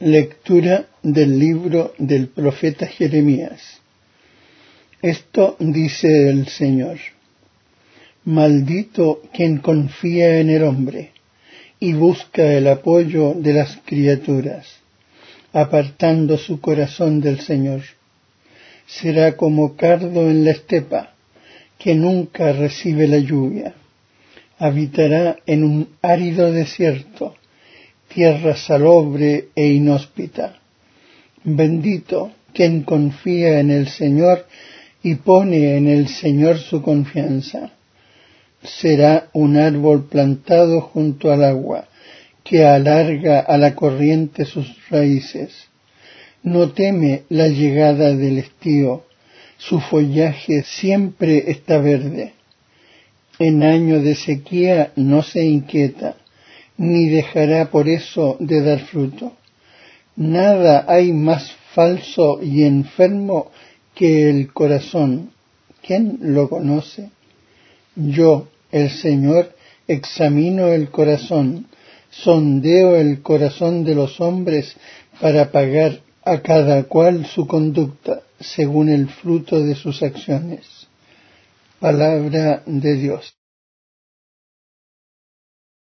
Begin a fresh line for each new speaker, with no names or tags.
Lectura del libro del profeta Jeremías. Esto dice el Señor. Maldito quien confía en el hombre y busca el apoyo de las criaturas, apartando su corazón del Señor. Será como cardo en la estepa, que nunca recibe la lluvia. Habitará en un árido desierto tierra salobre e inhóspita. Bendito quien confía en el Señor y pone en el Señor su confianza. Será un árbol plantado junto al agua, que alarga a la corriente sus raíces. No teme la llegada del estío, su follaje siempre está verde. En año de sequía no se inquieta ni dejará por eso de dar fruto. Nada hay más falso y enfermo que el corazón. ¿Quién lo conoce? Yo, el Señor, examino el corazón, sondeo el corazón de los hombres para pagar a cada cual su conducta según el fruto de sus acciones. Palabra de Dios.